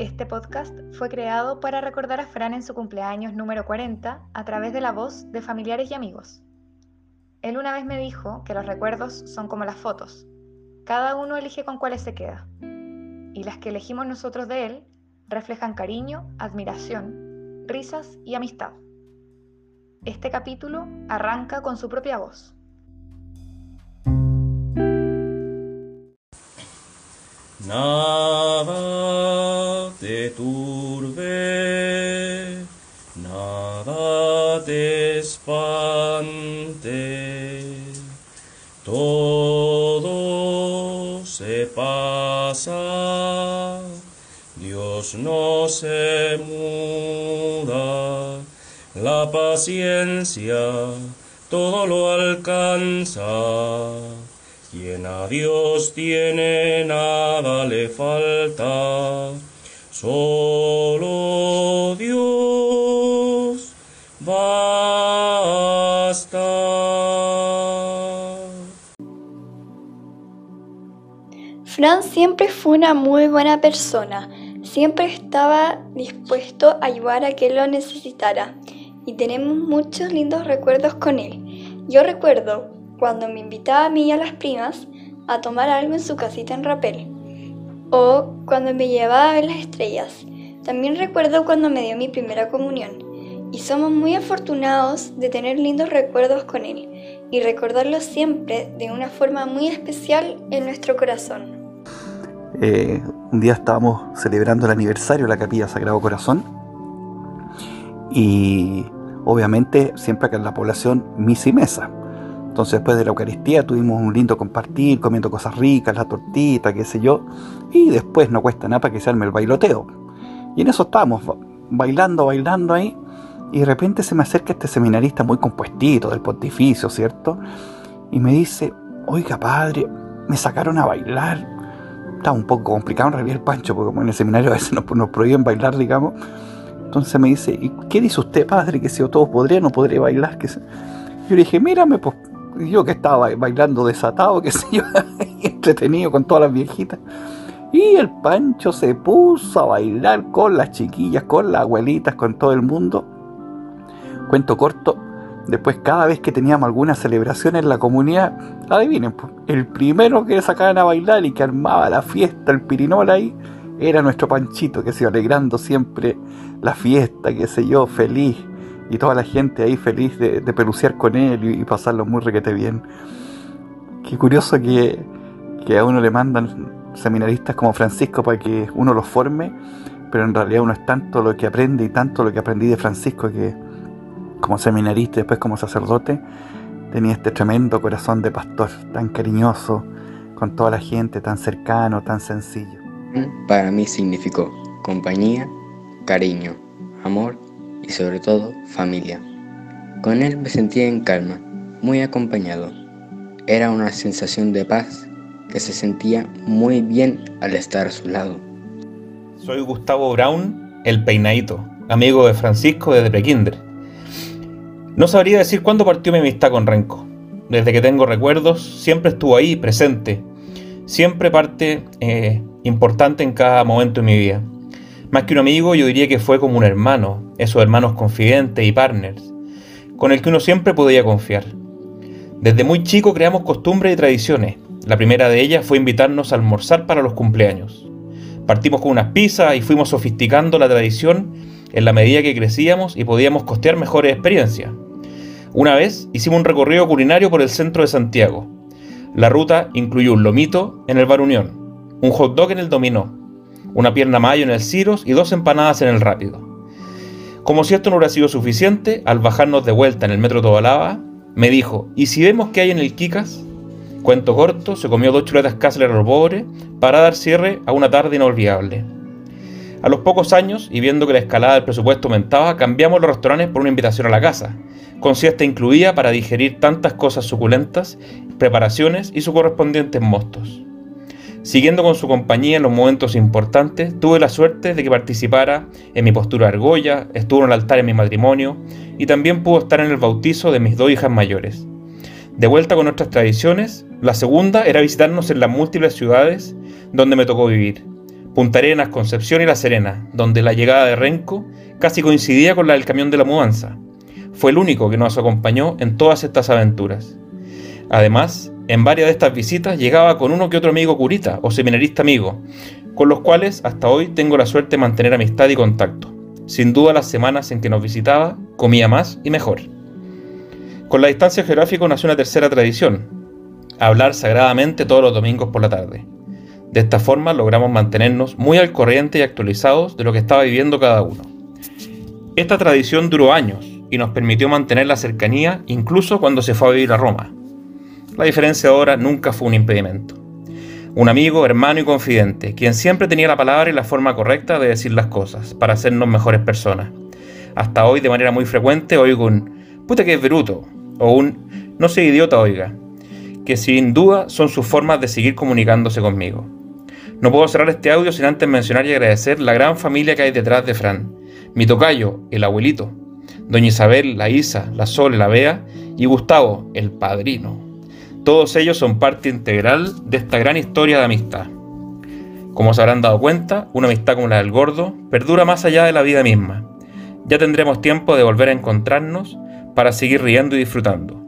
Este podcast fue creado para recordar a Fran en su cumpleaños número 40 a través de la voz de familiares y amigos. Él una vez me dijo que los recuerdos son como las fotos. Cada uno elige con cuáles se queda. Y las que elegimos nosotros de él reflejan cariño, admiración, risas y amistad. Este capítulo arranca con su propia voz. Pasa, Dios no se muda, la paciencia todo lo alcanza. Quien a Dios tiene nada le falta, solo Fran siempre fue una muy buena persona, siempre estaba dispuesto a ayudar a quien lo necesitara. Y tenemos muchos lindos recuerdos con él. Yo recuerdo cuando me invitaba a mí y a las primas a tomar algo en su casita en Rapel, o cuando me llevaba a ver las estrellas. También recuerdo cuando me dio mi primera comunión, y somos muy afortunados de tener lindos recuerdos con él y recordarlo siempre de una forma muy especial en nuestro corazón. Eh, un día estábamos celebrando el aniversario de la Capilla Sagrado Corazón y obviamente siempre acá en la población misa y mesa. Entonces después de la Eucaristía tuvimos un lindo compartir, comiendo cosas ricas, la tortita, qué sé yo, y después no cuesta nada para que se arme el bailoteo. Y en eso estábamos bailando, bailando ahí, y de repente se me acerca este seminarista muy compuestito del pontificio, ¿cierto? Y me dice, oiga padre, me sacaron a bailar. Estaba un poco complicado en realidad el pancho, porque como en el seminario a veces nos, prohíben bailar, digamos. Entonces me dice, ¿y qué dice usted, padre? Que si yo todo podría, no podría bailar. Que Yo le dije, mírame, pues yo que estaba bailando desatado, que sé yo, entretenido con todas las viejitas. Y el Pancho se puso a bailar con las chiquillas, con las abuelitas, con todo el mundo. Cuento corto, después cada vez que teníamos alguna celebración en la comunidad, adivinen, el primero que sacaban a bailar y que armaba la fiesta, el pirinol ahí, era nuestro Panchito, que se iba alegrando siempre la fiesta, qué sé yo, feliz y toda la gente ahí feliz de, pelucear con él y, pasarlo muy requete bien. Qué curioso que, que, a uno le mandan seminaristas como Francisco para que uno los forme, pero en realidad uno es tanto lo que aprende y tanto lo que aprendí de Francisco que como seminarista y después como sacerdote tenía este tremendo corazón de pastor, tan cariñoso con toda la gente, tan cercano, tan sencillo. Para mí significó compañía, cariño, amor y sobre todo familia. Con él me sentía en calma, muy acompañado. Era una sensación de paz que se sentía muy bien al estar a su lado. Soy Gustavo Brown, el peinadito, amigo de Francisco desde prekinder. No sabría decir cuándo partió mi amistad con Renco. Desde que tengo recuerdos, siempre estuvo ahí, presente. Siempre parte eh, importante en cada momento de mi vida. Más que un amigo, yo diría que fue como un hermano, esos hermanos confidentes y partners, con el que uno siempre podía confiar. Desde muy chico creamos costumbres y tradiciones. La primera de ellas fue invitarnos a almorzar para los cumpleaños. Partimos con unas pizzas y fuimos sofisticando la tradición en la medida que crecíamos y podíamos costear mejores experiencias. Una vez hicimos un recorrido culinario por el centro de Santiago. La ruta incluyó un lomito en el Bar Unión, un hot dog en el Dominó, una pierna mayo en el Ciros y dos empanadas en el Rápido. Como si esto no hubiera sido suficiente, al bajarnos de vuelta en el metro Tobalaba, me dijo, ¿y si vemos qué hay en el Kikas? Cuento corto, se comió dos chuletas Kassler al pobre para dar cierre a una tarde inolvidable. A los pocos años, y viendo que la escalada del presupuesto aumentaba, cambiamos los restaurantes por una invitación a la casa, con siesta incluida para digerir tantas cosas suculentas, preparaciones y sus correspondientes mostos. Siguiendo con su compañía en los momentos importantes, tuve la suerte de que participara en mi postura argolla, estuvo en el altar en mi matrimonio y también pudo estar en el bautizo de mis dos hijas mayores. De vuelta con nuestras tradiciones, la segunda era visitarnos en las múltiples ciudades donde me tocó vivir, Punta Arenas, Concepción y La Serena, donde la llegada de Renco casi coincidía con la del camión de la mudanza. Fue el único que nos acompañó en todas estas aventuras. Además, en varias de estas visitas llegaba con uno que otro amigo curita o seminarista amigo, con los cuales hasta hoy tengo la suerte de mantener amistad y contacto. Sin duda las semanas en que nos visitaba comía más y mejor. Con la distancia geográfica nació una tercera tradición, hablar sagradamente todos los domingos por la tarde. De esta forma logramos mantenernos muy al corriente y actualizados de lo que estaba viviendo cada uno. Esta tradición duró años y nos permitió mantener la cercanía incluso cuando se fue a vivir a Roma. La diferencia ahora nunca fue un impedimento. Un amigo, hermano y confidente, quien siempre tenía la palabra y la forma correcta de decir las cosas para hacernos mejores personas. Hasta hoy, de manera muy frecuente, oigo un puta que es bruto o un no soy idiota, oiga, que sin duda son sus formas de seguir comunicándose conmigo. No puedo cerrar este audio sin antes mencionar y agradecer la gran familia que hay detrás de Fran. Mi tocayo, el abuelito, doña Isabel, la Isa, la Sol, la Bea y Gustavo, el padrino. Todos ellos son parte integral de esta gran historia de amistad. Como se habrán dado cuenta, una amistad como la del gordo perdura más allá de la vida misma. Ya tendremos tiempo de volver a encontrarnos para seguir riendo y disfrutando.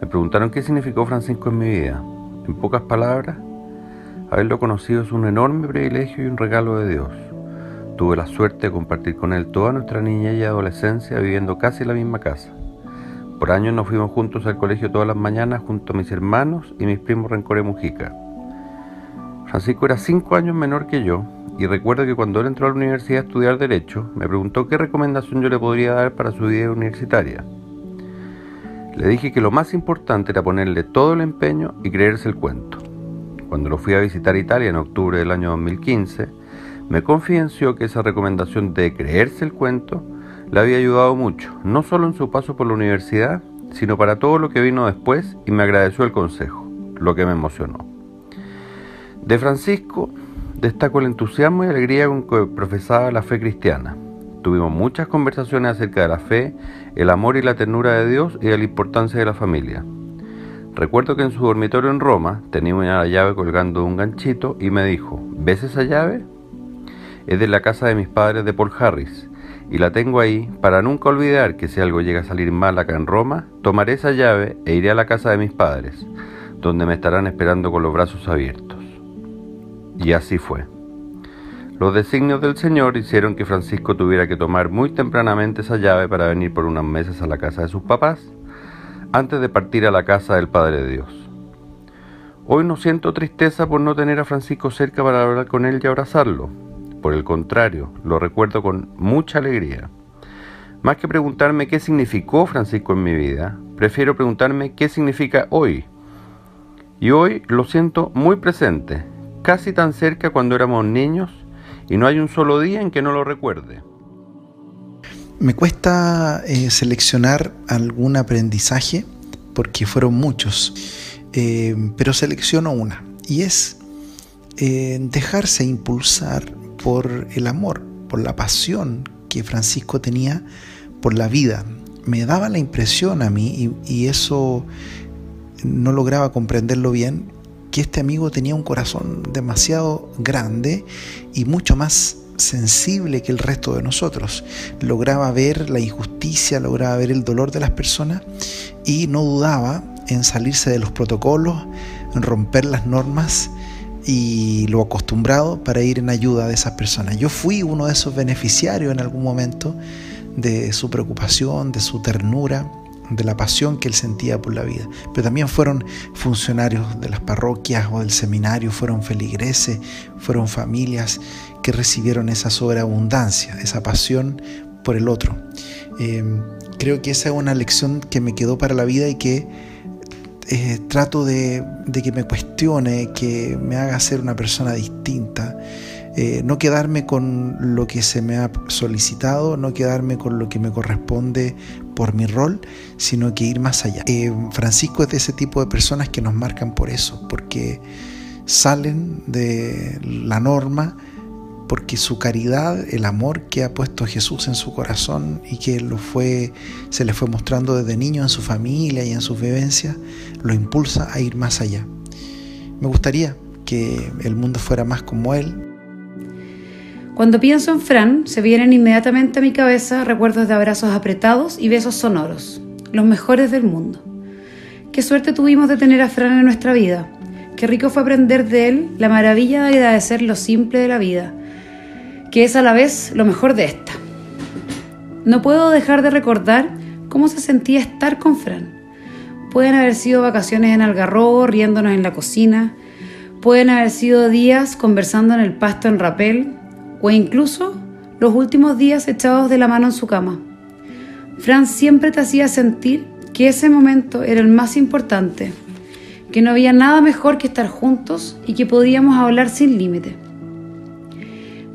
Me preguntaron qué significó Francisco en mi vida. En pocas palabras, haberlo conocido es un enorme privilegio y un regalo de Dios. Tuve la suerte de compartir con él toda nuestra niñez y adolescencia viviendo casi en la misma casa. Por años nos fuimos juntos al colegio todas las mañanas junto a mis hermanos y mis primos Rencore Mujica. Francisco era cinco años menor que yo y recuerdo que cuando él entró a la universidad a estudiar Derecho, me preguntó qué recomendación yo le podría dar para su vida universitaria. Le dije que lo más importante era ponerle todo el empeño y creerse el cuento. Cuando lo fui a visitar Italia en octubre del año 2015, me confidenció que esa recomendación de creerse el cuento le había ayudado mucho, no solo en su paso por la universidad, sino para todo lo que vino después y me agradeció el consejo, lo que me emocionó. De Francisco destaco el entusiasmo y alegría con que profesaba la fe cristiana. Tuvimos muchas conversaciones acerca de la fe, el amor y la ternura de Dios y de la importancia de la familia. Recuerdo que en su dormitorio en Roma tenía una llave colgando de un ganchito y me dijo, ¿ves esa llave? Es de la casa de mis padres de Paul Harris y la tengo ahí para nunca olvidar que si algo llega a salir mal acá en Roma, tomaré esa llave e iré a la casa de mis padres, donde me estarán esperando con los brazos abiertos. Y así fue. Los designios del Señor hicieron que Francisco tuviera que tomar muy tempranamente esa llave para venir por unas meses a la casa de sus papás, antes de partir a la casa del Padre de Dios. Hoy no siento tristeza por no tener a Francisco cerca para hablar con él y abrazarlo, por el contrario, lo recuerdo con mucha alegría. Más que preguntarme qué significó Francisco en mi vida, prefiero preguntarme qué significa hoy. Y hoy lo siento muy presente, casi tan cerca cuando éramos niños, y no hay un solo día en que no lo recuerde. Me cuesta eh, seleccionar algún aprendizaje porque fueron muchos, eh, pero selecciono una y es eh, dejarse impulsar por el amor, por la pasión que Francisco tenía por la vida. Me daba la impresión a mí, y, eso no lograba comprenderlo bien, que este amigo tenía un corazón demasiado grande y mucho más sensible que el resto de nosotros. Lograba ver la injusticia, lograba ver el dolor de las personas y no dudaba en salirse de los protocolos, en romper las normas y lo acostumbrado para ir en ayuda de esas personas. Yo fui uno de esos beneficiarios en algún momento de su preocupación, de su ternura, de la pasión que él sentía por la vida. Pero también fueron funcionarios de las parroquias o del seminario, fueron feligreses, fueron familias que recibieron esa sobreabundancia, esa pasión por el otro. Eh, creo que esa es una lección que me quedó para la vida y que eh, trato de, que me cuestione, que me haga ser una persona distinta. Eh, no quedarme con lo que se me ha solicitado, no quedarme con lo que me corresponde por mi rol, sino que ir más allá. Eh, Francisco es de ese tipo de personas que nos marcan por eso, porque salen de la norma, porque su caridad, el amor que ha puesto Jesús en su corazón y que lo fue, se le fue mostrando desde niño en su familia y en sus vivencias, lo impulsa a ir más allá. Me gustaría que el mundo fuera más como Él, Cuando pienso en Fran, se vienen inmediatamente a mi cabeza recuerdos de abrazos apretados y besos sonoros, los mejores del mundo. Qué suerte tuvimos de tener a Fran en nuestra vida. Qué rico fue aprender de él la maravilla de agradecer lo simple de la vida, que es a la vez lo mejor de esta. No puedo dejar de recordar cómo se sentía estar con Fran. Pueden haber sido vacaciones en Algarrobo, riéndonos en la cocina, pueden haber sido días conversando en el pasto en rapel, o incluso los últimos días echados de la mano en su cama. Fran siempre te hacía sentir que ese momento era el más importante, que no había nada mejor que estar juntos y que podíamos hablar sin límite.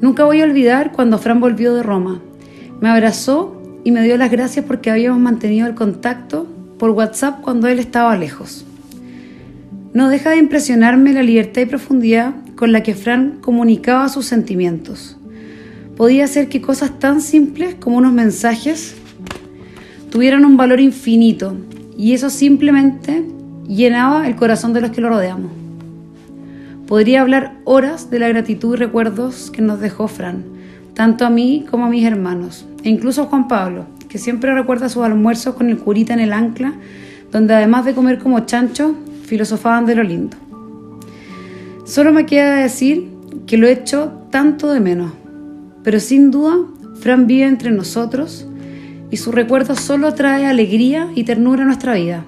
Nunca voy a olvidar cuando Fran volvió de Roma. Me abrazó y me dio las gracias porque habíamos mantenido el contacto por WhatsApp cuando él estaba lejos. No deja de impresionarme la libertad y profundidad con la que Fran comunicaba sus sentimientos podía hacer que cosas tan simples como unos mensajes tuvieran un valor infinito y eso simplemente llenaba el corazón de los que lo rodeamos. Podría hablar horas de la gratitud y recuerdos que nos dejó Fran, tanto a mí como a mis hermanos, e incluso a Juan Pablo, que siempre recuerda sus almuerzos con el curita en el ancla, donde además de comer como chancho, filosofaban de lo lindo. Solo me queda decir que lo he hecho tanto de menos, pero sin duda, Fran vive entre nosotros y su recuerdo solo trae alegría y ternura a nuestra vida.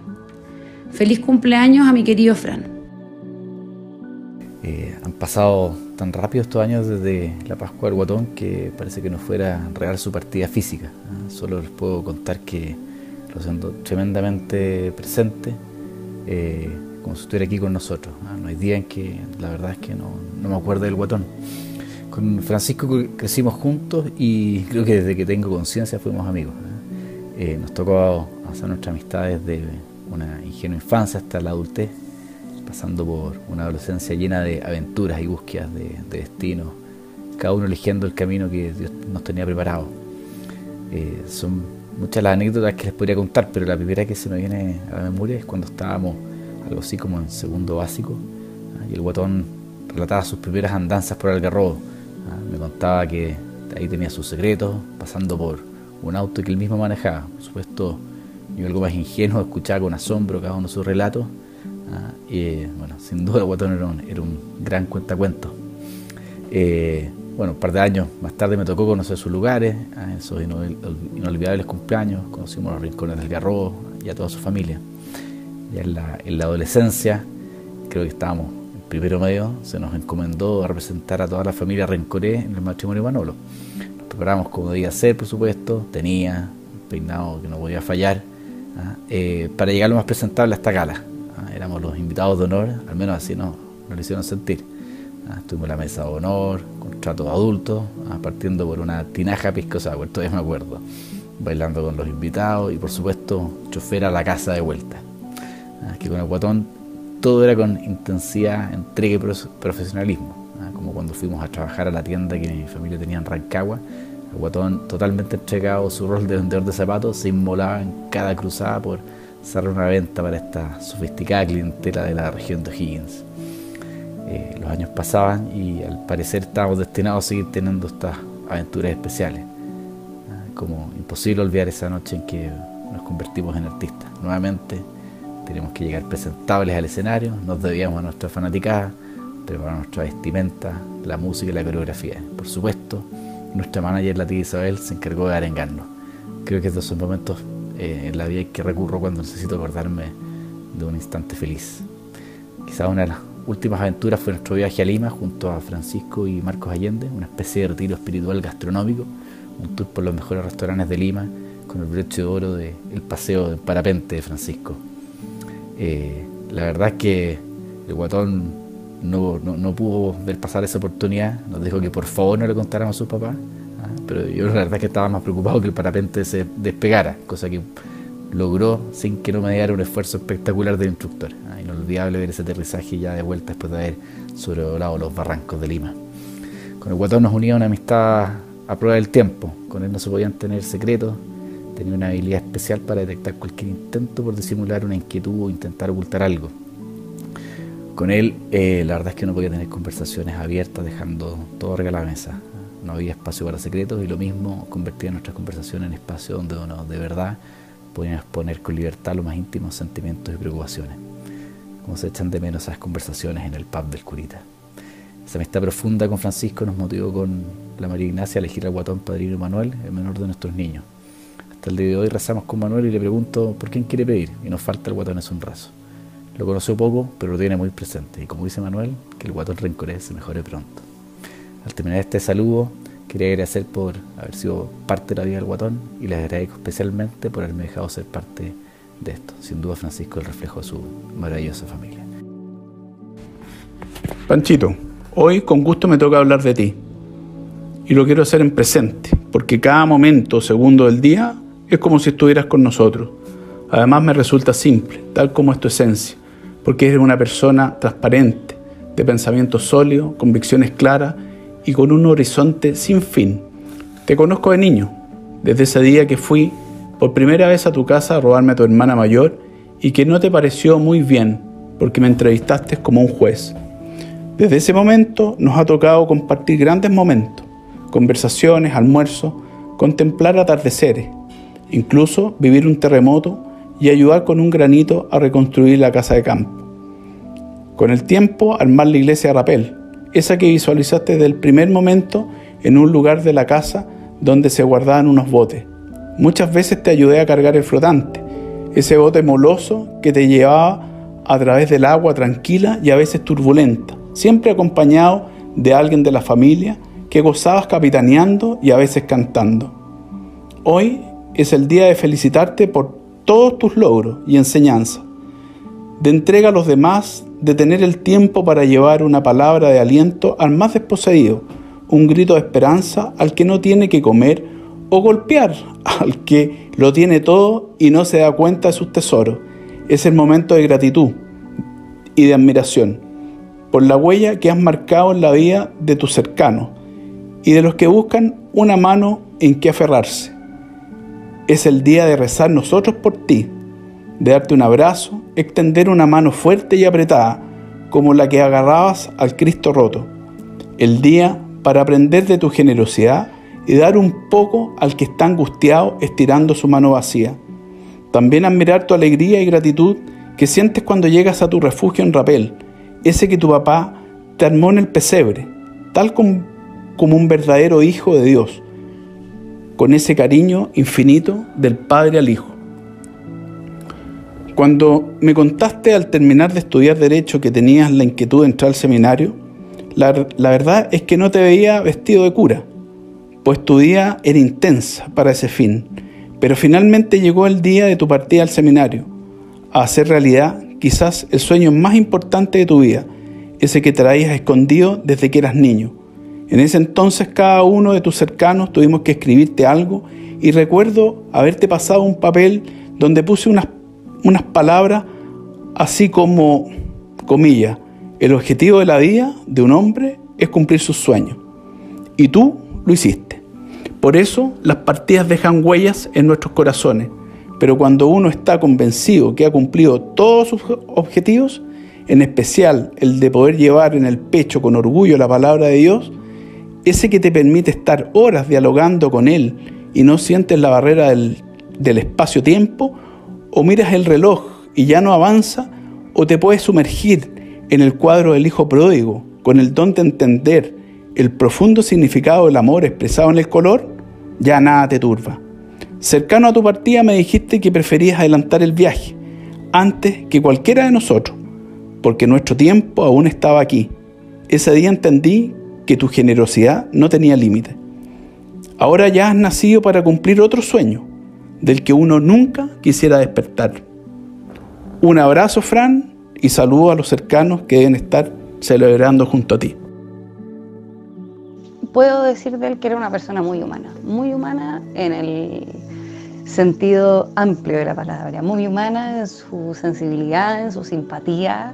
Feliz cumpleaños a mi querido Fran. Eh, pasado tan rápido estos años desde la Pascua del Guatón que parece que no fuera real su partida física. Solo les puedo contar que lo siento tremendamente presente, eh, como si estuviera aquí con nosotros. No hay día en que la verdad es que no, no me acuerdo del Guatón. Con Francisco crecimos juntos y creo que desde que tengo conciencia fuimos amigos. Eh, nos tocó hacer nuestra amistad desde una ingenua infancia hasta la adultez, pasando por una adolescencia llena de aventuras y búsquedas de, destino, cada uno eligiendo el camino que Dios nos tenía preparado. Eh, son muchas las anécdotas que les podría contar, pero la primera que se me viene a la memoria es cuando estábamos algo así como en segundo básico y el guatón relataba sus primeras andanzas por el Algarrobo Ah, me contaba que ahí tenía sus secretos, pasando por un auto que él mismo manejaba. Por supuesto, yo algo más ingenuo escuchaba con asombro cada uno de sus relatos. Ah, bueno, sin duda Guatón era un, gran cuentacuentos. Eh, bueno, un par de años más tarde me tocó conocer sus lugares, ah, esos inolvidables cumpleaños, conocimos los rincones del Garro y a toda su familia. Ya en la, en la adolescencia, creo que estábamos primero medio se nos encomendó a representar a toda la familia Rencoré en el matrimonio Manolo. Nos preparamos como debía ser, por supuesto, tenía un peinado que no podía fallar, ¿ah? eh, para llegar lo más presentable a esta gala. ¿Ah? Éramos los invitados de honor, al menos así nos, nos lo hicieron sentir. ¿ah? Estuvimos en la mesa de honor, con tratos adultos, partiendo por una tinaja piscosa, pues todavía me acuerdo, bailando con los invitados y por supuesto chofer a la casa de vuelta. que con el guatón todo era con intensidad, entrega y profesionalismo. ¿ah? Como cuando fuimos a trabajar a la tienda que mi familia tenía en Rancagua, el guatón totalmente entregado su rol de vendedor de zapatos se inmolaba en cada cruzada por cerrar una venta para esta sofisticada clientela de la región de O'Higgins. Eh, los años pasaban y al parecer estábamos destinados a seguir teniendo estas aventuras especiales. ¿ah? Como imposible olvidar esa noche en que nos convertimos en artistas. Nuevamente, teníamos que llegar presentables al escenario, nos debíamos a nuestra fanaticada, preparar nuestra vestimenta, la música y la coreografía. Por supuesto, nuestra manager, la tía Isabel, se encargó de arengarnos. Creo que estos son momentos eh, en la vida que recurro cuando necesito acordarme de un instante feliz. Quizás una de las últimas aventuras fue nuestro viaje a Lima junto a Francisco y Marcos Allende, una especie de retiro espiritual gastronómico, un tour por los mejores restaurantes de Lima con el broche de oro del paseo de parapente de Francisco. Eh, la verdad es que el guatón no, no, pudo ver pasar esa oportunidad, nos dijo que por favor no le contáramos a sus papás. Pero yo la verdad es que estaba más preocupado que el parapente se despegara, cosa que logró sin que no me diera un esfuerzo espectacular del instructor. ¿ah? Inolvidable ver ese aterrizaje ya de vuelta después de haber sobrevolado los barrancos de Lima. Con el guatón nos unía una amistad a prueba del tiempo, con él no se podían tener secretos, Tenía una habilidad especial para detectar cualquier intento por disimular una inquietud o intentar ocultar algo. Con él, eh, la verdad es que no podía tener conversaciones abiertas, dejando todo arriba de la mesa. No había espacio para secretos y lo mismo convertía nuestras conversaciones en espacio donde uno de verdad podía exponer con libertad los más íntimos sentimientos y preocupaciones. Como se echan de menos esas conversaciones en el pub del curita. Esa amistad profunda con Francisco nos motivó con la María Ignacia a elegir al guatón padrino Manuel, el menor de nuestros niños. Hasta el día de hoy rezamos con Manuel y le pregunto por quién quiere pedir y nos falta el guatón es un raso. Lo conoció poco, pero lo tiene muy presente y como dice Manuel, que el guatón rencorés se mejore pronto. Al terminar este saludo, quería agradecer por haber sido parte de la vida del guatón y les agradezco especialmente por haberme dejado ser parte de esto. Sin duda Francisco el reflejo de su maravillosa familia. Panchito, hoy con gusto me toca hablar de ti. Y lo quiero hacer en presente, porque cada momento segundo del día es como si estuvieras con nosotros. Además me resulta simple, tal como es tu esencia, porque eres una persona transparente, de pensamiento sólido, convicciones claras y con un horizonte sin fin. Te conozco de niño, desde ese día que fui por primera vez a tu casa a robarme a tu hermana mayor y que no te pareció muy bien porque me entrevistaste como un juez. Desde ese momento nos ha tocado compartir grandes momentos, conversaciones, almuerzos, contemplar atardeceres, incluso vivir un terremoto y ayudar con un granito a reconstruir la casa de campo. Con el tiempo armar la iglesia de rapel, esa que visualizaste desde el primer momento en un lugar de la casa donde se guardaban unos botes. Muchas veces te ayudé a cargar el flotante, ese bote moloso que te llevaba a través del agua tranquila y a veces turbulenta, siempre acompañado de alguien de la familia que gozabas capitaneando y a veces cantando. Hoy es el día de felicitarte por todos tus logros y enseñanzas, de entrega a los demás de tener el tiempo para llevar una palabra de aliento al más desposeído, un grito de esperanza al que no tiene que comer o golpear al que lo tiene todo y no se da cuenta de sus tesoros. Es el momento de gratitud y de admiración por la huella que has marcado en la vida de tus cercanos y de los que buscan una mano en que aferrarse. Es el día de rezar nosotros por ti de darte un abrazo, extender una mano fuerte y apretada, como la que agarrabas al Cristo roto. El día para aprender de tu generosidad y dar un poco al que está angustiado estirando su mano vacía. También admirar tu alegría y gratitud que sientes cuando llegas a tu refugio en Rapel, ese que tu papá te armó en el pesebre, tal como, como un verdadero hijo de Dios, con ese cariño infinito del Padre al Hijo. Cuando me contaste al terminar de estudiar Derecho que tenías la inquietud de entrar al seminario, la, verdad es que no te veía vestido de cura, pues tu día era intensa para ese fin. Pero finalmente llegó el día de tu partida al seminario, a hacer realidad quizás el sueño más importante de tu vida, ese que traías escondido desde que eras niño. En ese entonces cada uno de tus cercanos tuvimos que escribirte algo y recuerdo haberte pasado un papel donde puse unas unas palabras así como, comillas, el objetivo de la vida de un hombre es cumplir sus sueños. Y tú lo hiciste. Por eso las partidas dejan huellas en nuestros corazones. Pero cuando uno está convencido que ha cumplido todos sus objetivos, en especial el de poder llevar en el pecho con orgullo la palabra de Dios, ese que te permite estar horas dialogando con Él y no sientes la barrera del, del espacio-tiempo, o miras el reloj y ya no avanza, o te puedes sumergir en el cuadro del Hijo Pródigo con el don de entender el profundo significado del amor expresado en el color, ya nada te turba. Cercano a tu partida me dijiste que preferías adelantar el viaje antes que cualquiera de nosotros, porque nuestro tiempo aún estaba aquí. Ese día entendí que tu generosidad no tenía límite. Ahora ya has nacido para cumplir otro sueño, del que uno nunca quisiera despertar. Un abrazo, Fran, y saludo a los cercanos que deben estar celebrando junto a ti. Puedo decir de él que era una persona muy humana, muy humana en el sentido amplio de la palabra, muy humana en su sensibilidad, en su simpatía,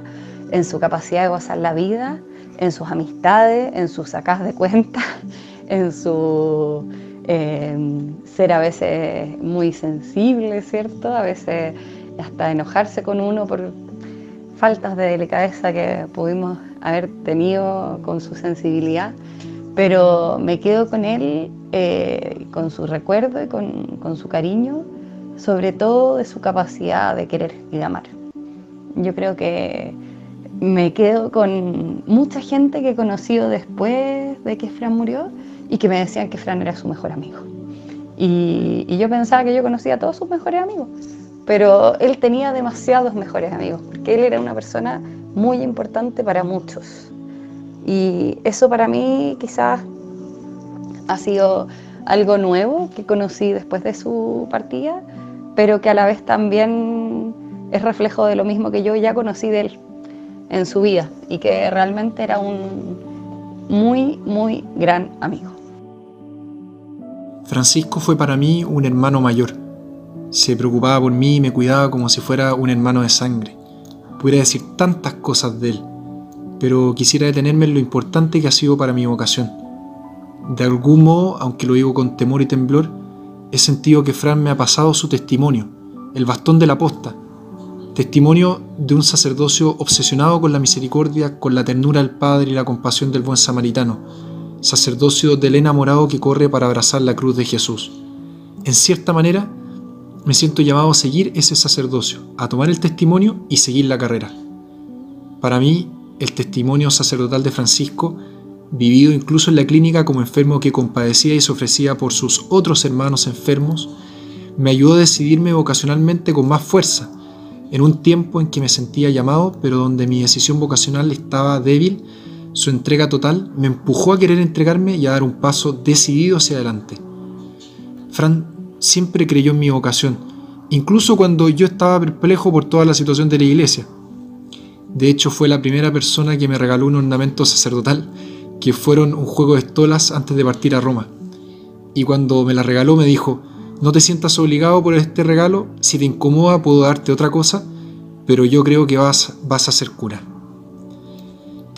en su capacidad de gozar la vida, en sus amistades, en sus sacas de cuentas, en su Em, ser a veces muy sensible, ¿cierto? A veces hasta enojarse con uno por faltas de delicadeza que pudimos haber tenido con su sensibilidad, pero me quedo con él, eh, con su recuerdo y con, con su cariño, sobre todo de su capacidad de querer y de amar. Yo creo que me quedo con mucha gente que he conocido después de que Fran murió y que me decían que Fran era su mejor amigo. Y, yo pensaba que yo conocía a todos sus mejores amigos, pero él tenía demasiados mejores amigos, porque él era una persona muy importante para muchos. Y eso para mí quizás ha sido algo nuevo que conocí después de su partida, pero que a la vez también es reflejo de lo mismo que yo ya conocí de él en su vida y que realmente era un muy, muy gran amigo. Francisco fue para mí un hermano mayor. Se preocupaba por mí y me cuidaba como si fuera un hermano de sangre. Pudiera decir tantas cosas de él, pero quisiera detenerme en lo importante que ha sido para mi vocación. De algún modo, aunque lo digo con temor y temblor, he sentido que Fran me ha pasado su testimonio, el bastón de la posta, testimonio de un sacerdocio obsesionado con la misericordia, con la ternura del Padre y la compasión del buen samaritano, sacerdocio del enamorado que corre para abrazar la cruz de Jesús. En cierta manera, me siento llamado a seguir ese sacerdocio, a tomar el testimonio y seguir la carrera. Para mí, el testimonio sacerdotal de Francisco, vivido incluso en la clínica como enfermo que compadecía y se ofrecía por sus otros hermanos enfermos, me ayudó a decidirme vocacionalmente con más fuerza, en un tiempo en que me sentía llamado, pero donde mi decisión vocacional estaba débil, su entrega total me empujó a querer entregarme y a dar un paso decidido hacia adelante. Fran siempre creyó en mi vocación, incluso cuando yo estaba perplejo por toda la situación de la iglesia. De hecho, fue la primera persona que me regaló un ornamento sacerdotal, que fueron un juego de estolas antes de partir a Roma. Y cuando me la regaló me dijo, no te sientas obligado por este regalo, si te incomoda puedo darte otra cosa, pero yo creo que vas, vas a ser cura.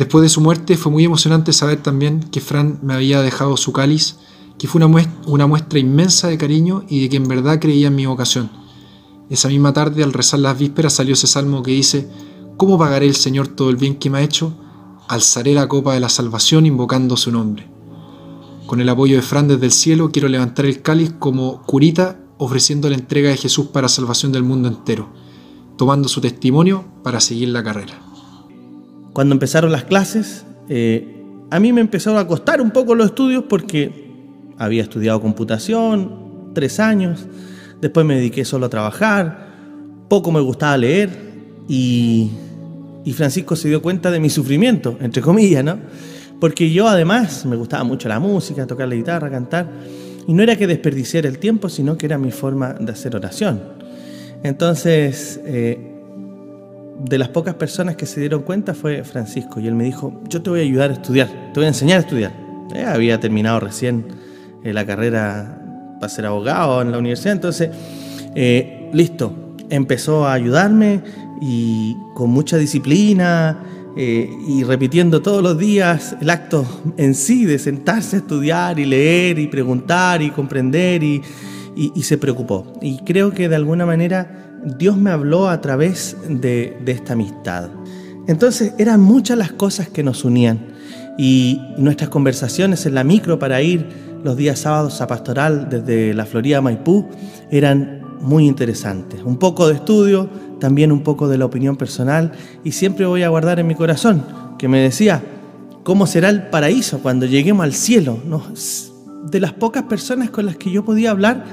Después de su muerte fue muy emocionante saber también que Fran me había dejado su cáliz, que fue una muestra, inmensa de cariño y de que en verdad creía en mi vocación. Esa misma tarde, al rezar las vísperas, salió ese salmo que dice, ¿Cómo pagaré el Señor todo el bien que me ha hecho? Alzaré la copa de la salvación invocando su nombre. Con el apoyo de Fran desde el cielo quiero levantar el cáliz como curita ofreciendo la entrega de Jesús para salvación del mundo entero, tomando su testimonio para seguir la carrera. Cuando empezaron las clases, eh, a mí me empezaron a costar un poco los estudios porque había estudiado computación tres años, después me dediqué solo a trabajar, poco me gustaba leer y, Francisco se dio cuenta de mi sufrimiento, entre comillas, ¿no? porque yo además me gustaba mucho la música, tocar la guitarra, cantar, y no era que desperdiciara el tiempo, sino que era mi forma de hacer oración. Entonces, eh, de las pocas personas que se dieron cuenta fue Francisco, y él me dijo, yo te voy a ayudar a estudiar, te voy a enseñar a estudiar. Eh, había terminado recién eh, la carrera para ser abogado en la universidad, entonces, listo, empezó a ayudarme y con mucha disciplina, eh, y repitiendo todos los días el acto en sí de sentarse a estudiar y leer y preguntar y comprender y, se preocupó. Y creo que de alguna manera Dios me habló a través de, esta amistad. Entonces eran muchas las cosas que nos unían y nuestras conversaciones en la micro para ir los días sábados a pastoral desde la Florida Maipú eran muy interesantes. Un poco de estudio, también un poco de la opinión personal y siempre voy a guardar en mi corazón que me decía, ¿cómo será el paraíso cuando lleguemos al cielo? De las pocas personas con las que yo podía hablar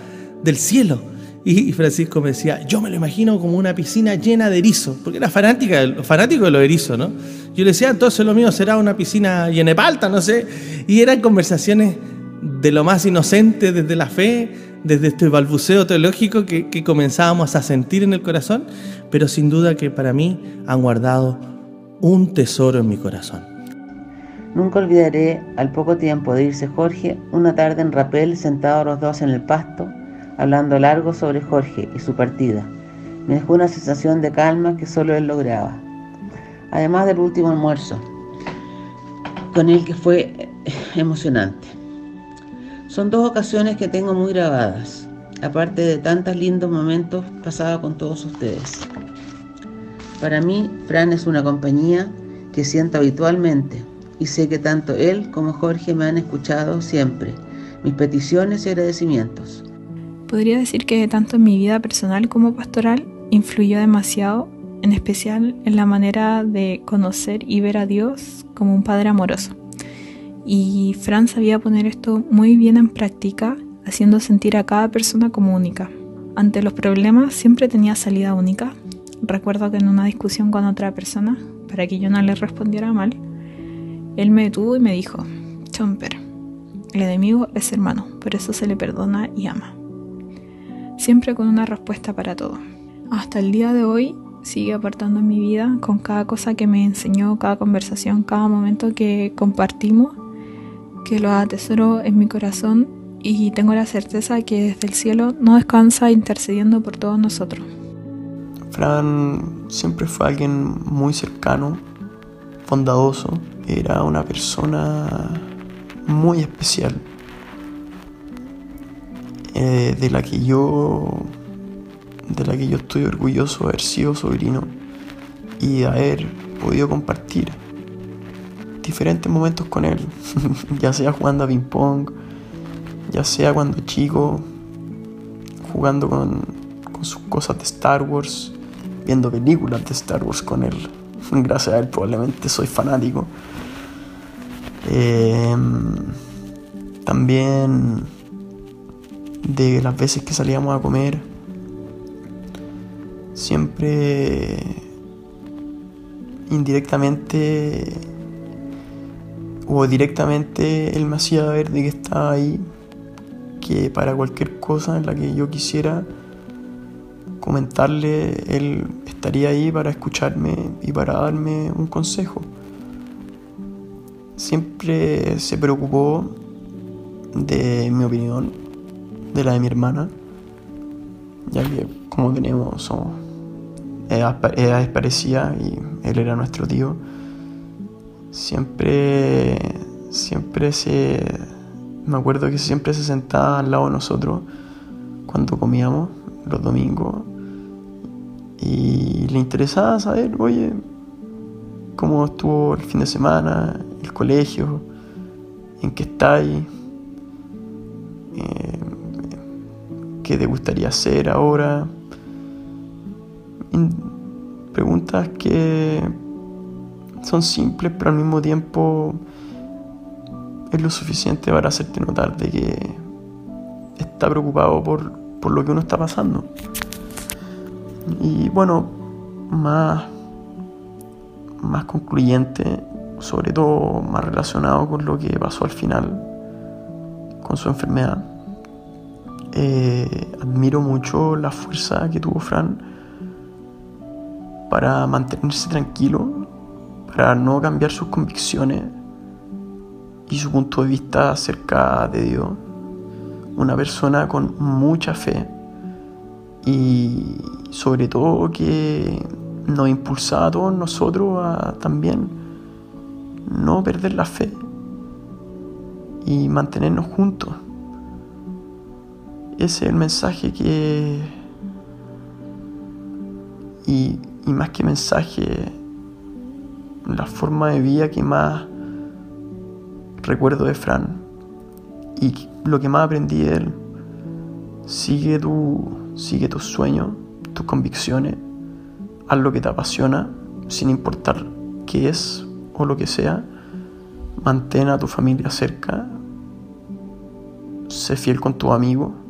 del cielo. Y Francisco me decía, yo me lo imagino como una piscina llena de erizos, porque era fanática, fanático de los erizos, ¿no? Yo le decía, entonces lo mío será una piscina llena de palta, no sé. Y eran conversaciones de lo más inocente desde la fe, desde este balbuceo teológico que, que comenzábamos a sentir en el corazón, pero sin duda que para mí han guardado un tesoro en mi corazón. Nunca olvidaré, al poco tiempo de irse Jorge, una tarde en Rapel, sentados los dos en el pasto, hablando largo sobre Jorge y su partida. Me dejó una sensación de calma que solo él lograba. Además del último almuerzo, con él que fue emocionante. Son dos ocasiones que tengo muy grabadas, aparte de tantos lindos momentos pasados con todos ustedes. Para mí, Fran es una compañía que siento habitualmente, y sé que tanto él como Jorge me han escuchado siempre. Mis peticiones y agradecimientos. Podría decir que tanto en mi vida personal como pastoral influyó demasiado, en especial en la manera de conocer y ver a Dios como un Padre amoroso. Y Fran sabía poner esto muy bien en práctica, haciendo sentir a cada persona como única. Ante los problemas siempre tenía salida única. Recuerdo que en una discusión con otra persona, para que yo no le respondiera mal, él me detuvo y me dijo, Chomper, el enemigo es hermano, por eso se le perdona y ama. Siempre con una respuesta para todo. Hasta el día de hoy sigue apartando en mi vida con cada cosa que me enseñó, cada conversación, cada momento que compartimos, que lo atesoro en mi corazón y tengo la certeza que desde el cielo no descansa intercediendo por todos nosotros. Fran siempre fue alguien muy cercano, bondadoso, era una persona muy especial, eh, de la que yo de la que yo estoy orgulloso de haber sido sobrino y de haber podido compartir diferentes momentos con él, ya sea jugando a ping pong, ya sea cuando chico, jugando con, con sus cosas de Star Wars, viendo películas de Star Wars con él. Gracias a él probablemente soy fanático. Em, también de las veces que salíamos a comer, siempre indirectamente o directamente él me hacía ver que estaba ahí, que para cualquier cosa en la que yo quisiera comentarle, él estaría ahí para escucharme y para darme un consejo. Siempre se preocupó de mi opinión, de la de mi hermana, ya que como tenemos, somos edades parecidas y él era nuestro tío, siempre, siempre se, me acuerdo que siempre se sentaba al lado de nosotros cuando comíamos los domingos y le interesaba saber, oye, cómo estuvo el fin de semana, el colegio, en qué estáis, qué te gustaría hacer ahora. preguntas que son simples, pero al mismo tiempo es lo suficiente para hacerte notar de que está preocupado por, por lo que uno está pasando. Y bueno, más, más concluyente sobre todo más relacionado con lo que pasó al final, con su enfermedad. Eh, admiro mucho la fuerza que tuvo Fran para mantenerse tranquilo, para no cambiar sus convicciones y su punto de vista acerca de Dios. Una persona con mucha fe y sobre todo que nos impulsaba a todos nosotros a también no perder la fe y mantenernos juntos. Ese es el mensaje que... Y, y más que mensaje, la forma de vida que más recuerdo de Fran y lo que más aprendí de él. Sigue tu, sigue tus sueños, tus convicciones, haz lo que te apasiona, sin importar qué es o lo que sea, mantén a tu familia cerca, sé fiel con tu amigo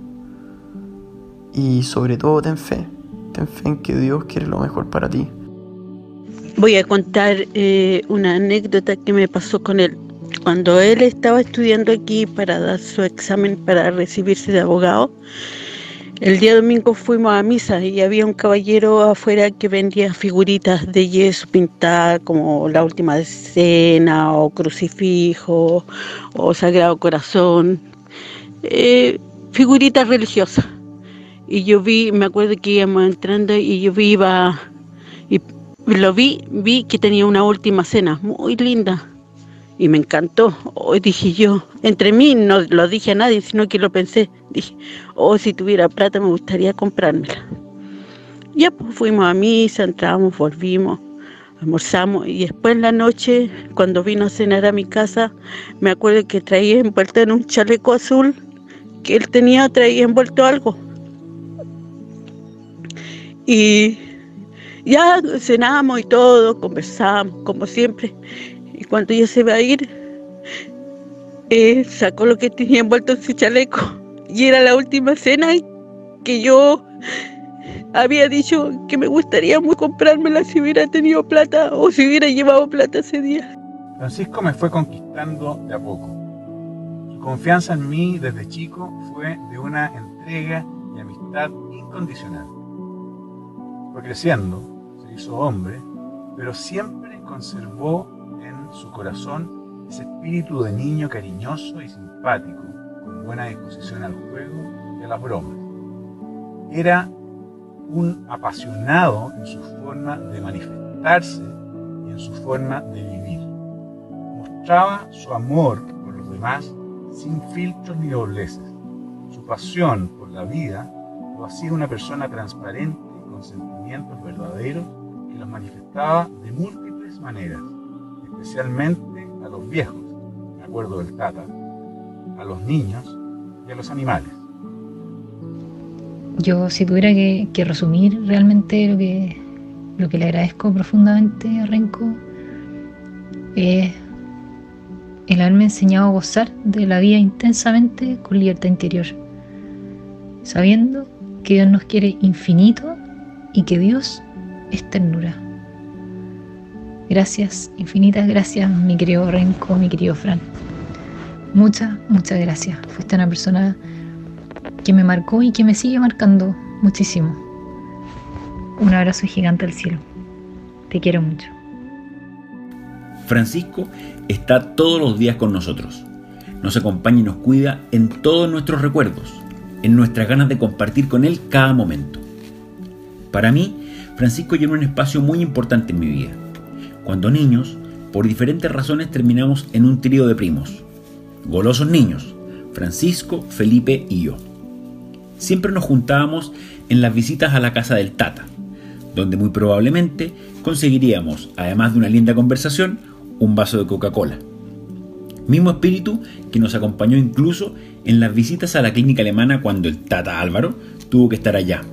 y sobre todo ten fe, ten fe en que Dios quiere lo mejor para ti. Voy a contar eh, una anécdota que me pasó con él. Cuando él estaba estudiando aquí para dar su examen para recibirse de abogado, el día domingo fuimos a misa y había un caballero afuera que vendía figuritas de yeso pintadas como la última escena o crucifijo o sagrado corazón, eh, figuritas religiosas. Y yo vi, me acuerdo que íbamos entrando y yo vi, iba, y lo vi, vi que tenía una última cena muy linda y me encantó. Hoy dije yo, entre mí no lo dije a nadie, sino que lo pensé. Dije, oh, si tuviera plata me gustaría comprármela. Ya pues fuimos a misa, entramos, volvimos. almorzamos y después en la noche, cuando vino a cenar a mi casa, me acuerdo que traía envuelto en un chaleco azul que él tenía, traía envuelto algo. Y ya cenamos y todo, conversamos como siempre. Y cuando ella se va a ir, eh, sacó lo que tenía envuelto en su chaleco. Y era la última cena que yo había dicho que me gustaría muy comprármela si hubiera tenido plata o si hubiera llevado plata ese día. Francisco me fue conquistando de a poco. Su confianza en mí desde chico fue de una entrega y amistad incondicional. Fue creciendo, se hizo hombre, pero siempre conservó en su corazón ese espíritu de niño cariñoso y simpático, con buena disposición al juego y a las bromas. Era un apasionado en su forma de manifestarse y en su forma de vivir. Mostraba su amor por los demás sin filtros ni dobleces. Su pasión por la vida lo hacía una persona transparente con verdaderos que los manifestaba de múltiples maneras, especialmente a los viejos, me acuerdo del Tata, a los niños y a los animales. Yo si tuviera que, que resumir realmente lo que, lo que le agradezco profundamente a Renko es el haberme enseñado a gozar de la vida intensamente con libertad interior, sabiendo que Dios nos quiere infinito y que Dios es ternura. Gracias, infinitas gracias, mi querido Renko, mi querido Fran. Muchas, muchas gracias. Fuiste una persona que me marcó y que me sigue marcando muchísimo. Un abrazo gigante al cielo. Te quiero mucho. Francisco está todos los días con nosotros. Nos acompaña y nos cuida en todos nuestros recuerdos, en nuestras ganas de compartir con él cada momento. Para mí, Francisco llenó un espacio muy importante en mi vida. Cuando niños, por diferentes razones terminamos en un trío de primos. Golosos niños, Francisco, Felipe y yo. Siempre nos juntábamos en las visitas a la casa del Tata, donde muy probablemente conseguiríamos, además de una linda conversación, un vaso de Coca-Cola. Mismo espíritu que nos acompañó incluso en las visitas a la clínica alemana cuando el Tata Álvaro tuvo que estar allá.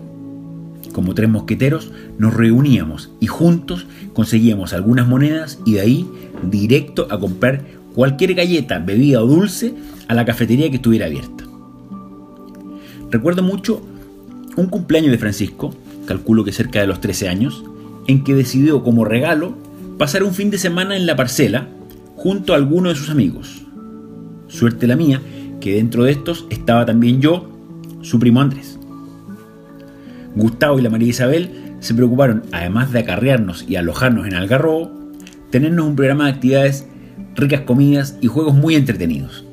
Como tres mosqueteros nos reuníamos y juntos conseguíamos algunas monedas y de ahí directo a comprar cualquier galleta, bebida o dulce a la cafetería que estuviera abierta. Recuerdo mucho un cumpleaños de Francisco, calculo que cerca de los 13 años, en que decidió como regalo pasar un fin de semana en la parcela junto a alguno de sus amigos. Suerte la mía, que dentro de estos estaba también yo, su primo Andrés. Gustavo y la María Isabel se preocuparon, además de acarrearnos y alojarnos en Algarrobo, tenernos un programa de actividades, ricas comidas y juegos muy entretenidos.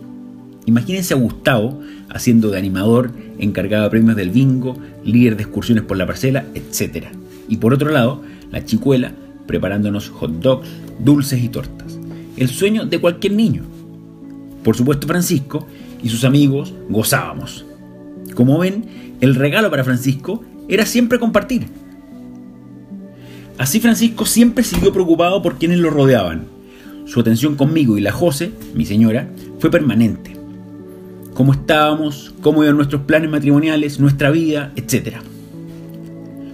Imagínense a Gustavo haciendo de animador, encargado de premios del bingo, líder de excursiones por la parcela, etc. Y por otro lado, la chicuela preparándonos hot dogs, dulces y tortas. El sueño de cualquier niño. Por supuesto, Francisco y sus amigos gozábamos. Como ven, el regalo para Francisco era siempre compartir. Así Francisco siempre siguió preocupado por quienes lo rodeaban. Su atención conmigo y la José, mi señora, fue permanente. Cómo estábamos, cómo iban nuestros planes matrimoniales, nuestra vida, etc.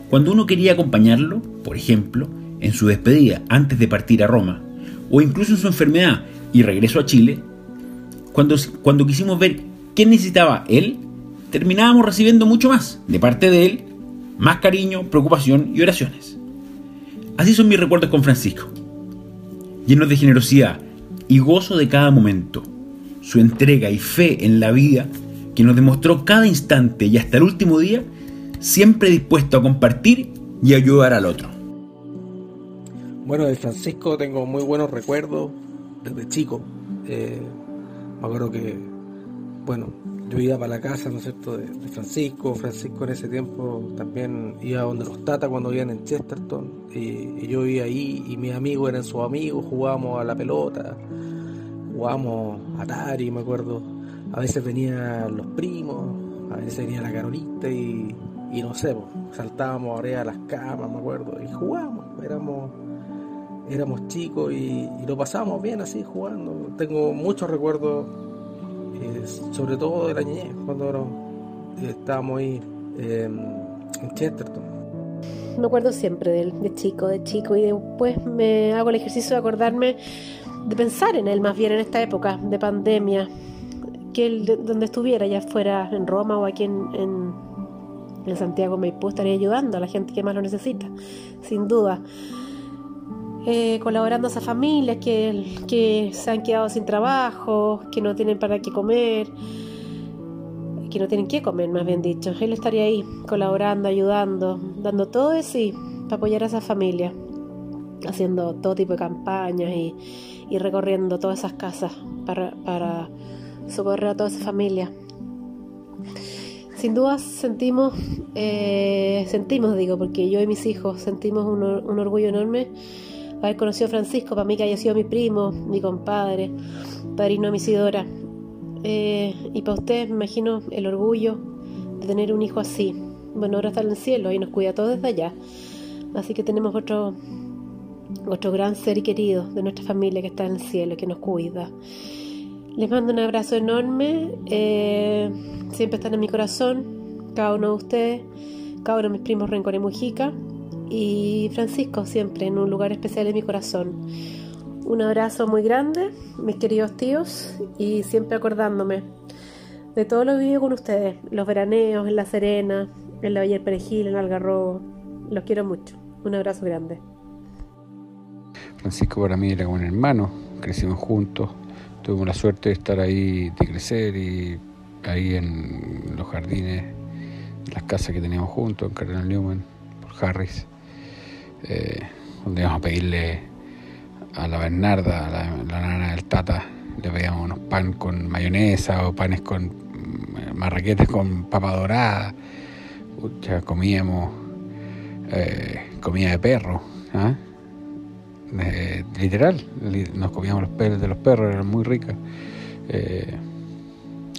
Cuando uno quería acompañarlo, por ejemplo, en su despedida antes de partir a Roma, o incluso en su enfermedad y regreso a Chile, cuando, cuando quisimos ver qué necesitaba él, terminábamos recibiendo mucho más de parte de él, más cariño, preocupación y oraciones. Así son mis recuerdos con Francisco, llenos de generosidad y gozo de cada momento, su entrega y fe en la vida que nos demostró cada instante y hasta el último día, siempre dispuesto a compartir y ayudar al otro. Bueno, de Francisco tengo muy buenos recuerdos desde chico. Eh, me acuerdo que, bueno, yo iba para la casa, ¿no es cierto?, de, Francisco. Francisco en ese tiempo también iba donde los Tata cuando vivían en Chesterton. Y, yo iba ahí y mis amigos eran sus amigos, jugábamos a la pelota, jugábamos a Atari, me acuerdo. A veces venían los primos, a veces venía la Carolita y, y no sé, pues, saltábamos arriba de las camas, me acuerdo, y jugábamos. Éramos éramos chicos y, y lo pasábamos bien así jugando. Tengo muchos recuerdos, eh, sobre todo de la niñez, cuando estábamos ahí eh, en Chesterton. Me acuerdo siempre de de chico, de chico, y después me hago el ejercicio de acordarme, de pensar en él más bien en esta época de pandemia, que él de- donde estuviera, ya fuera en Roma o aquí en, en, en Santiago Maipú, estaría ayudando a la gente que más lo necesita, sin duda. Eh, colaborando a esas familias que, que se han quedado sin trabajo, que no tienen para qué comer, que no tienen que comer, más bien dicho. Él estaría ahí colaborando, ayudando, dando todo de sí para apoyar a esa familia, haciendo todo tipo de campañas y, y recorriendo todas esas casas para, para socorrer a toda esa familia. Sin duda sentimos, eh, sentimos digo, porque yo y mis hijos sentimos un, un orgullo enorme haber conocido a Francisco, para mí que haya sido mi primo, mi compadre, padrino de mi Isidora. Eh, y para ustedes me imagino el orgullo de tener un hijo así. Bueno, ahora está en el cielo y nos cuida todo desde allá. Así que tenemos otro, otro gran ser y querido de nuestra familia que está en el cielo y que nos cuida. Les mando un abrazo enorme. eh, siempre están en mi corazón, cada uno de ustedes, cada uno de mis primos Rencor y Mujica. Y Francisco siempre en un lugar especial en mi corazón. Un abrazo muy grande, mis queridos tíos, y siempre acordándome de todo lo vivido con ustedes, los veraneos en La Serena, en la del Perejil, en Algarrobo. Los quiero mucho. Un abrazo grande. Francisco para mí era un hermano, crecimos juntos, tuvimos la suerte de estar ahí, de crecer y ahí en los jardines, las casas que teníamos juntos, en Cardenal Newman, por Harris, eh, donde íbamos a pedirle a la Bernarda, a la, nana del Tata, le pedíamos unos pan con mayonesa o panes con mm, marraquetes con papa dorada, Pucha, comíamos eh, comida de perro, ¿ah? Eh, literal, li- nos comíamos los pelos de los perros, eran muy ricas. Eh,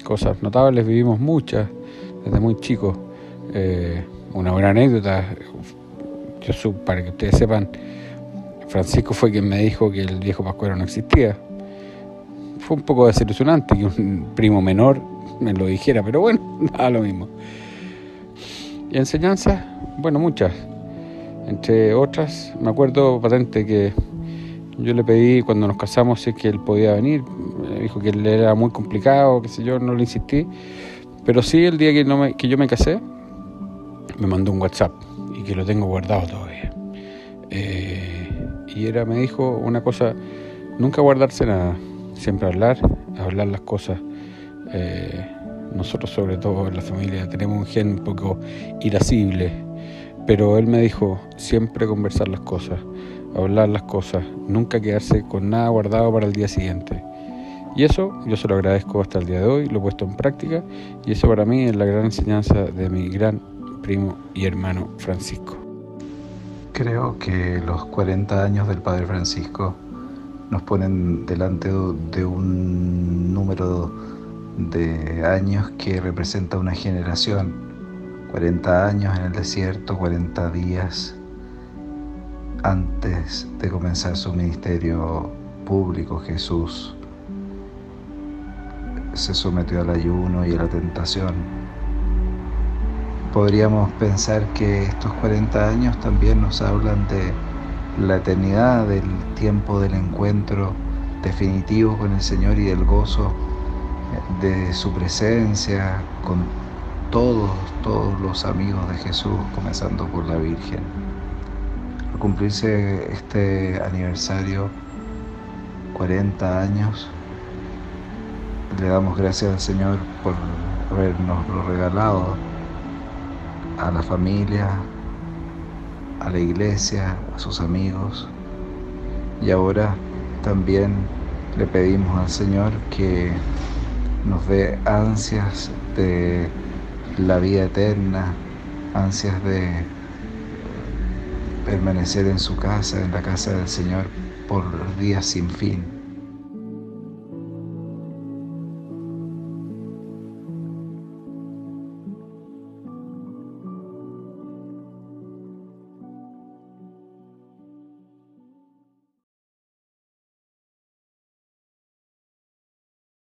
cosas notables, vivimos muchas desde muy chicos. Eh, una buena anécdota, para que ustedes sepan, Francisco fue quien me dijo que el viejo Pascuero no existía. Fue un poco desilusionante que un primo menor me lo dijera, pero bueno, nada lo mismo. Y enseñanzas, bueno, muchas. Entre otras, me acuerdo patente que yo le pedí cuando nos casamos si es que él podía venir. Me dijo que él era muy complicado, qué sé yo, no le insistí. Pero sí, el día que, yo me casé, me mandó un WhatsApp que lo tengo guardado todavía. Eh, y era, me dijo una cosa, nunca guardarse nada, siempre hablar, hablar las cosas. Eh, nosotros sobre todo en la familia tenemos un gen un poco irascible, pero él me dijo siempre conversar las cosas, hablar las cosas, nunca quedarse con nada guardado para el día siguiente. Y eso yo se lo agradezco hasta el día de hoy, lo he puesto en práctica y eso para mí es la gran enseñanza de mi gran y hermano Francisco. Creo que los 40 años del Padre Francisco nos ponen delante de un número de años que representa una generación. 40 años en el desierto, 40 días antes de comenzar su ministerio público, Jesús se sometió al ayuno y a la tentación. Podríamos pensar que estos 40 años también nos hablan de la eternidad, del tiempo del encuentro definitivo con el Señor y del gozo de su presencia con todos, todos los amigos de Jesús, comenzando por la Virgen. Al cumplirse este aniversario, 40 años, le damos gracias al Señor por habernos regalado a la familia, a la iglesia, a sus amigos. Y ahora también le pedimos al Señor que nos dé ansias de la vida eterna, ansias de permanecer en su casa, en la casa del Señor, por días sin fin.